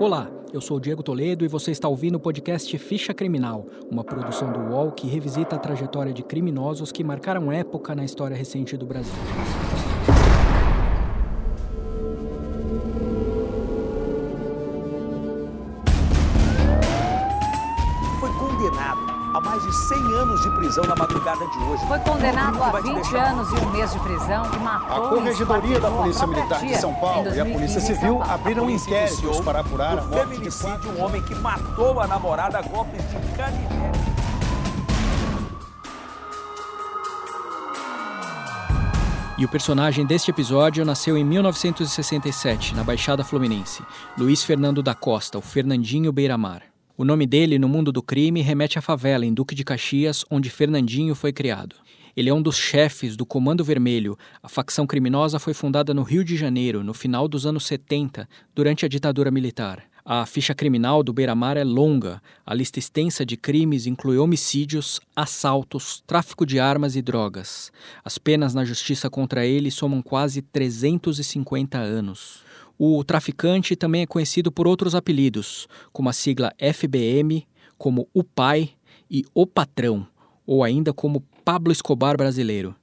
Olá, eu sou Diego Toledo e você está ouvindo o podcast Ficha Criminal, uma produção do UOL que revisita a trajetória de criminosos que marcaram época na história recente do Brasil. Mais de 100 anos de prisão na madrugada de hoje. Foi condenado a Vai te 20 deixar. anos e um mês de prisão e matou A Corregedoria da a Polícia Militar de São Paulo e a 2015 Polícia Civil abriram inquéritos para apurar a o morte de feminicídio quatro de um homem que matou a namorada a golpes de canivete. E o personagem deste episódio nasceu em 1967, na Baixada Fluminense, Luiz Fernando da Costa, o Fernandinho Beiramar. O nome dele no mundo do crime remete à favela em Duque de Caxias, onde Fernandinho foi criado. Ele é um dos chefes do Comando Vermelho. A facção criminosa foi fundada no Rio de Janeiro, no final dos anos 70, durante a ditadura militar. A ficha criminal do Beiramar é longa. A lista extensa de crimes inclui homicídios, assaltos, tráfico de armas e drogas. As penas na justiça contra ele somam quase 350 anos. O traficante também é conhecido por outros apelidos, como a sigla FBM, como o pai e o patrão, ou ainda como Pablo Escobar brasileiro.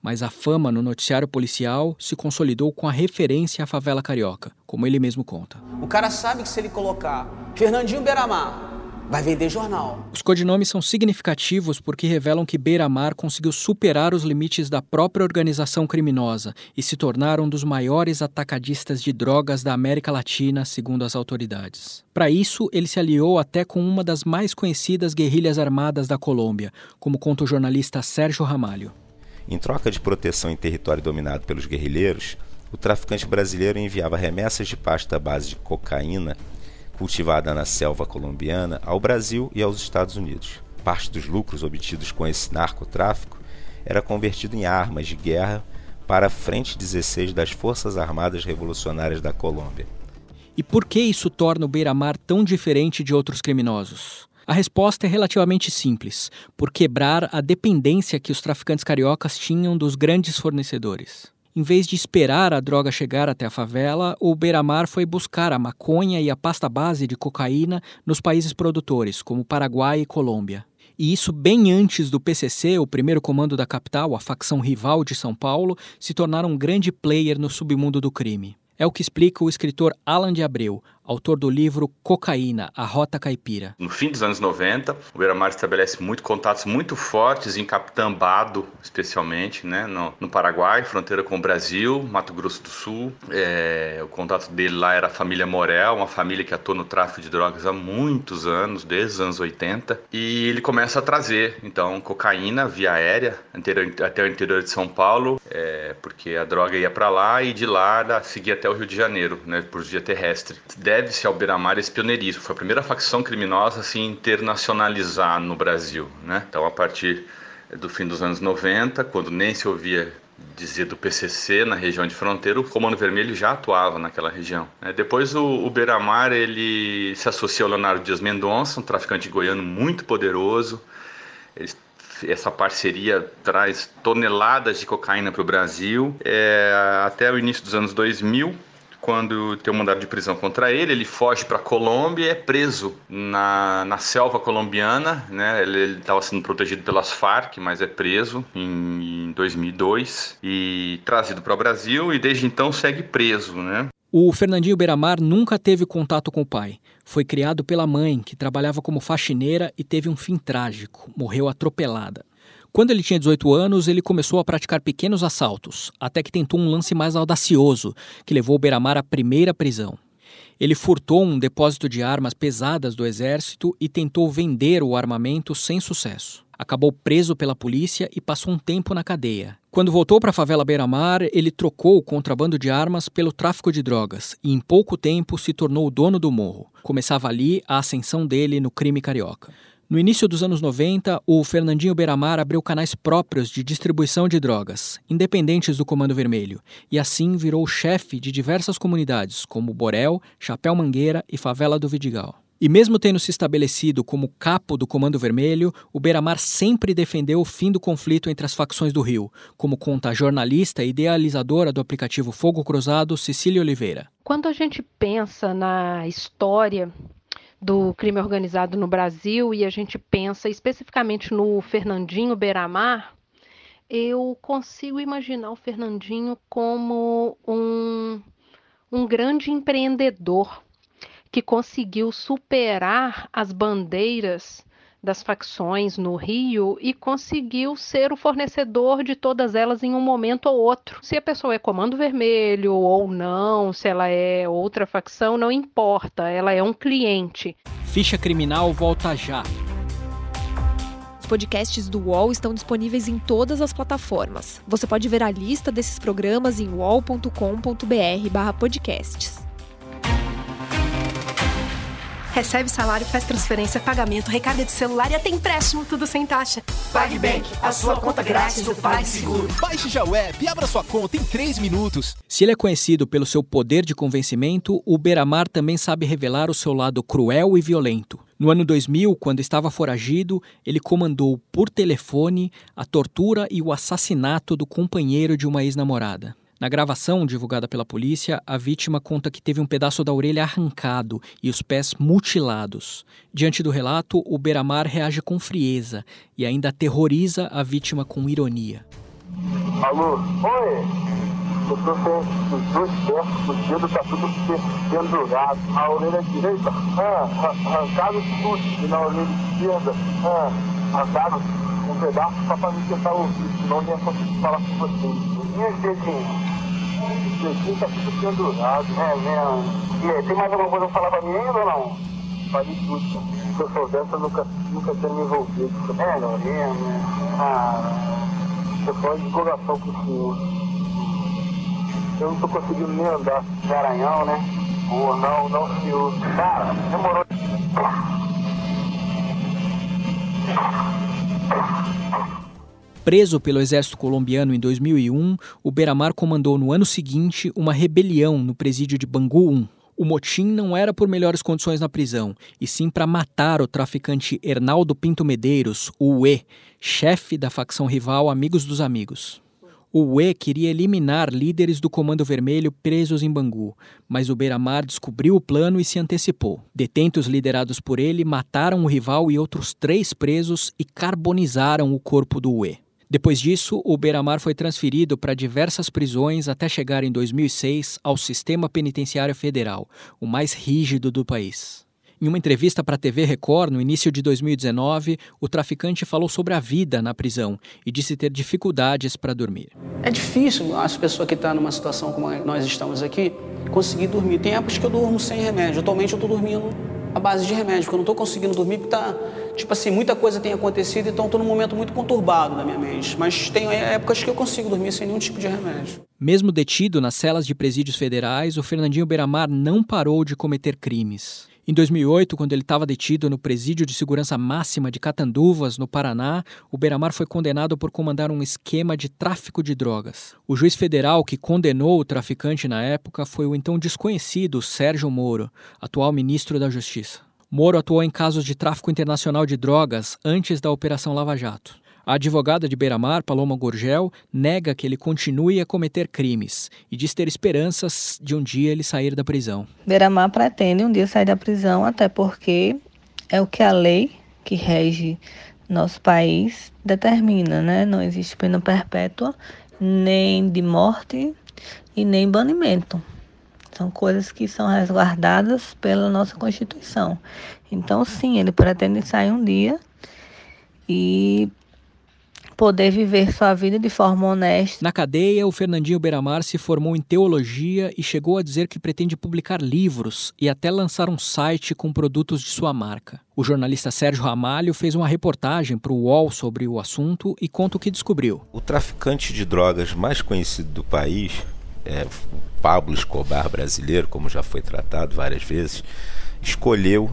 Mas a fama no noticiário policial se consolidou com a referência à favela carioca, como ele mesmo conta. O cara sabe que se ele colocar Fernandinho Beiramar, vai vender jornal. Os codinomes são significativos porque revelam que Beiramar conseguiu superar os limites da própria organização criminosa e se tornar um dos maiores atacadistas de drogas da América Latina, segundo as autoridades. Para isso, ele se aliou até com uma das mais conhecidas guerrilhas armadas da Colômbia, como conta o jornalista Sérgio Ramalho. Em troca de proteção em território dominado pelos guerrilheiros, o traficante brasileiro enviava remessas de pasta à base de cocaína cultivada na selva colombiana ao Brasil e aos Estados Unidos. Parte dos lucros obtidos com esse narcotráfico era convertido em armas de guerra para a Frente 16 das Forças Armadas Revolucionárias da Colômbia. E por que isso torna o Beiramar tão diferente de outros criminosos? A resposta é relativamente simples: por quebrar a dependência que os traficantes cariocas tinham dos grandes fornecedores. Em vez de esperar a droga chegar até a favela, o Beiramar foi buscar a maconha e a pasta base de cocaína nos países produtores, como Paraguai e Colômbia. E isso bem antes do PCC, o primeiro comando da capital, a facção rival de São Paulo, se tornar um grande player no submundo do crime. É o que explica o escritor Alan de Abreu, autor do livro Cocaína, a Rota Caipira. No fim dos anos 90, o Beiramar estabelece muito contatos muito fortes em Capitambado, especialmente, né, no, no Paraguai, fronteira com o Brasil, Mato Grosso do Sul. É, o contato dele lá era a família Morel, uma família que atua no tráfico de drogas há muitos anos, desde os anos 80. E ele começa a trazer, então, cocaína via aérea até o interior de São Paulo, é, porque a droga ia para lá e de lá seguia até o Rio de Janeiro, né, por via terrestre. Deve-se ao Beiramar esse pioneirismo. Foi a primeira facção criminosa a se internacionalizar no Brasil. Né? Então, a partir do fim dos anos 90, quando nem se ouvia dizer do PCC na região de fronteira, o Comando Vermelho já atuava naquela região. né? Depois o, o Beiramar ele se associa ao Leonardo Dias Mendonça, um traficante goiano muito poderoso. Eles essa parceria traz toneladas de cocaína para o Brasil. É, até o início dos anos 2000, quando tem um mandado de prisão contra ele, ele foge para Colômbia e é preso na, na selva colombiana. Né? Ele estava sendo protegido pelas Farc, mas é preso em, em 2002 e trazido para o Brasil e desde então segue preso. Né? O Fernandinho Beiramar nunca teve contato com o pai. Foi criado pela mãe, que trabalhava como faxineira e teve um fim trágico. Morreu atropelada. Quando ele tinha 18 anos, ele começou a praticar pequenos assaltos, até que tentou um lance mais audacioso, que levou o Beiramar à primeira prisão. Ele furtou um depósito de armas pesadas do exército e tentou vender o armamento sem sucesso. Acabou preso pela polícia e passou um tempo na cadeia. Quando voltou para a favela Beira-Mar, ele trocou o contrabando de armas pelo tráfico de drogas e, em pouco tempo, se tornou o dono do morro. Começava ali a ascensão dele no crime carioca. No início dos anos 90, o Fernandinho Beiramar abriu canais próprios de distribuição de drogas, independentes do Comando Vermelho, e assim virou chefe de diversas comunidades, como Borel, Chapéu Mangueira e Favela do Vidigal. E mesmo tendo se estabelecido como capo do Comando Vermelho, o Beiramar sempre defendeu o fim do conflito entre as facções do Rio, como conta a jornalista e idealizadora do aplicativo Fogo Cruzado, Cecília Oliveira. Quando a gente pensa na história do crime organizado no Brasil e a gente pensa especificamente no Fernandinho Beiramar, eu consigo imaginar o Fernandinho como um, um grande empreendedor que conseguiu superar as bandeiras das facções no Rio e conseguiu ser o fornecedor de todas elas em um momento ou outro. Se a pessoa é Comando Vermelho ou não, se ela é outra facção, não importa, ela é um cliente. Ficha Criminal volta já. Os podcasts do UOL estão disponíveis em todas as plataformas. Você pode ver a lista desses programas em uol.com.br/podcasts. Recebe salário, faz transferência, pagamento, recarga de celular e até empréstimo, tudo sem taxa. PagBank, a sua conta grátis do PagSeguro. Baixe já o app e abra sua conta em 3 minutos. Se ele é conhecido pelo seu poder de convencimento, o Beramar também sabe revelar o seu lado cruel e violento. No ano 2000, quando estava foragido, ele comandou por telefone a tortura e o assassinato do companheiro de uma ex-namorada. Na gravação divulgada pela polícia, a vítima conta que teve um pedaço da orelha arrancado e os pés mutilados. Diante do relato, o Beramar reage com frieza e ainda aterroriza a vítima com ironia. Alô? Oi? Eu tô sem os dois pés, os tá tudo pendurado. A orelha direita, ah, arrancado tudo. E na orelha esquerda, ah, arrancado um pedaço só pra me tentar ouvir, senão nem ia conseguir falar com vocês. E os tá pendurado. É mesmo. E aí, tem mais alguma coisa pra falar pra mim ainda ou não? Falei tudo. Se eu soubesse, eu nunca, nunca tinha me envolvido. É, não mesmo. Ah, eu sou de coração pro senhor. Eu não tô conseguindo nem andar. Garanhão, né? Pô, não, não, senhor. Cara, demorou. Preso pelo exército colombiano em 2001, o Beramar comandou no ano seguinte uma rebelião no presídio de Bangu 1. O motim não era por melhores condições na prisão, e sim para matar o traficante Hernaldo Pinto Medeiros, o UE, chefe da facção rival Amigos dos Amigos. O UE queria eliminar líderes do Comando Vermelho presos em Bangu, mas o Beiramar descobriu o plano e se antecipou. Detentos liderados por ele mataram o rival e outros três presos e carbonizaram o corpo do UE. Depois disso, o Beiramar foi transferido para diversas prisões até chegar em 2006 ao Sistema Penitenciário Federal, o mais rígido do país. Em uma entrevista para a TV Record, no início de 2019, o traficante falou sobre a vida na prisão e disse ter dificuldades para dormir. É difícil as pessoas que estão numa situação como nós estamos aqui conseguir dormir. Tem épocas que eu durmo sem remédio. Atualmente eu estou dormindo à base de remédio, porque eu não estou conseguindo dormir porque tá, tipo assim, muita coisa tem acontecido, então estou num momento muito conturbado na minha mente. Mas tem épocas que eu consigo dormir sem nenhum tipo de remédio. Mesmo detido nas celas de presídios federais, o Fernandinho Beiramar não parou de cometer crimes. Em 2008, quando ele estava detido no presídio de segurança máxima de Catanduvas, no Paraná, o Beiramar foi condenado por comandar um esquema de tráfico de drogas. O juiz federal que condenou o traficante na época foi o então desconhecido Sérgio Moro, atual ministro da Justiça. Moro atuou em casos de tráfico internacional de drogas antes da Operação Lava Jato. A advogada de Beiramar, Paloma Gorgel, nega que ele continue a cometer crimes e diz ter esperanças de um dia ele sair da prisão. Beiramar pretende um dia sair da prisão, até porque é o que a lei que rege nosso país determina, né? Não existe pena perpétua, nem de morte e nem banimento. São coisas que são resguardadas pela nossa Constituição. Então, sim, ele pretende sair um dia e poder viver sua vida de forma honesta. Na cadeia, o Fernandinho Beiramar se formou em teologia e chegou a dizer que pretende publicar livros e até lançar um site com produtos de sua marca. O jornalista Sérgio Ramalho fez uma reportagem para o UOL sobre o assunto e conta o que descobriu. O traficante de drogas mais conhecido do país, é, o Pablo Escobar brasileiro, como já foi tratado várias vezes, escolheu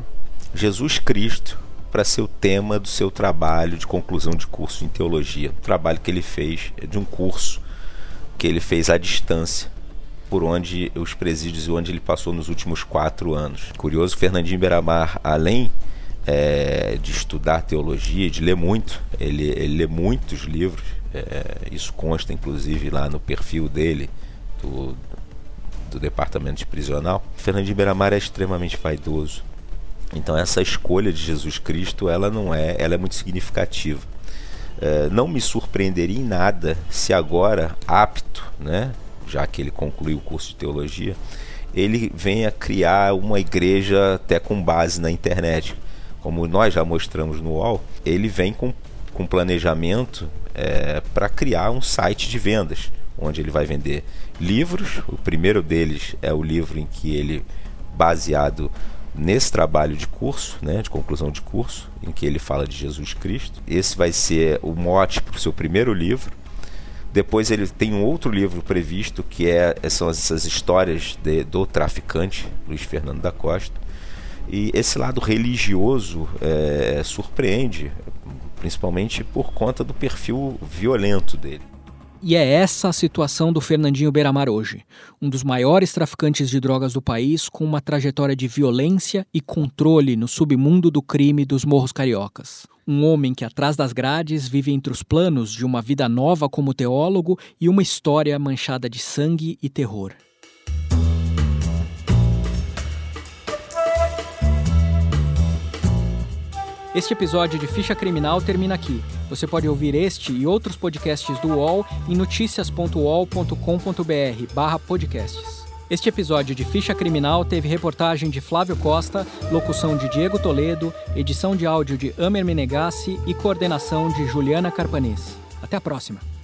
Jesus Cristo para ser o tema do seu trabalho de conclusão de curso em teologia. O trabalho que ele fez é de um curso que ele fez à distância por onde os presídios e onde ele passou nos últimos quatro anos. Curioso, Fernandinho Beiramar, além é, de estudar teologia, de ler muito, ele, ele lê muitos livros, é, isso consta inclusive lá no perfil dele, do, do departamento de prisional. Fernandinho Beiramar é extremamente vaidoso. Então essa escolha de Jesus Cristo, ela não é, ela é muito significativa. É, não me surpreenderia em nada se agora, apto, né, já que ele concluiu o curso de teologia, ele venha criar uma igreja até com base na internet. Como nós já mostramos no UOL, ele vem com, com planejamento é, para criar um site de vendas, onde ele vai vender livros. O primeiro deles é o livro em que ele, baseado nesse trabalho de curso, né, de conclusão de curso, em que ele fala de Jesus Cristo. Esse vai ser o mote para o seu primeiro livro. Depois ele tem um outro livro previsto que é, são essas histórias de, do traficante Luiz Fernando da Costa. E esse lado religioso é, surpreende, principalmente por conta do perfil violento dele. E é essa a situação do Fernandinho Beiramar hoje, um dos maiores traficantes de drogas do país, com uma trajetória de violência e controle no submundo do crime dos morros cariocas. Um homem que, atrás das grades, vive entre os planos de uma vida nova como teólogo e uma história manchada de sangue e terror. Este episódio de Ficha Criminal termina aqui. Você pode ouvir este e outros podcasts do UOL em noticias.uol.com.br podcasts. Este episódio de Ficha Criminal teve reportagem de Flávio Costa, locução de Diego Toledo, edição de áudio de Amer Menegassi e coordenação de Juliana Carpanês. Até a próxima!